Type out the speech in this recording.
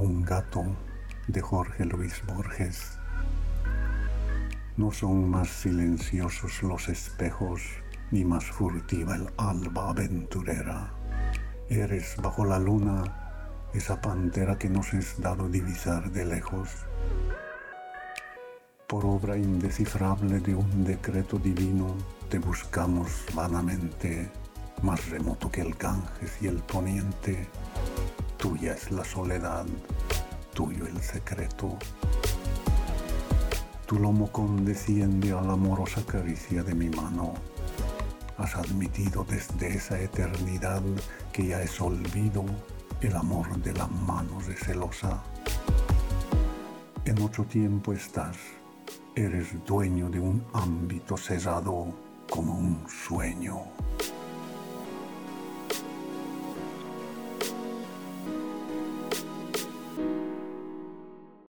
un gato de Jorge Luis Borges. No son más silenciosos los espejos, ni más furtiva el alba aventurera. Eres bajo la luna esa pantera que nos es dado divisar de lejos. Por obra indescifrable de un decreto divino, te buscamos vanamente, más remoto que el Ganges y el poniente. Tuya es la soledad, tuyo el secreto. Tu lomo condesciende a la amorosa caricia de mi mano. Has admitido desde esa eternidad que ya es olvido el amor de la mano recelosa. En otro tiempo estás, eres dueño de un ámbito cerrado como un sueño.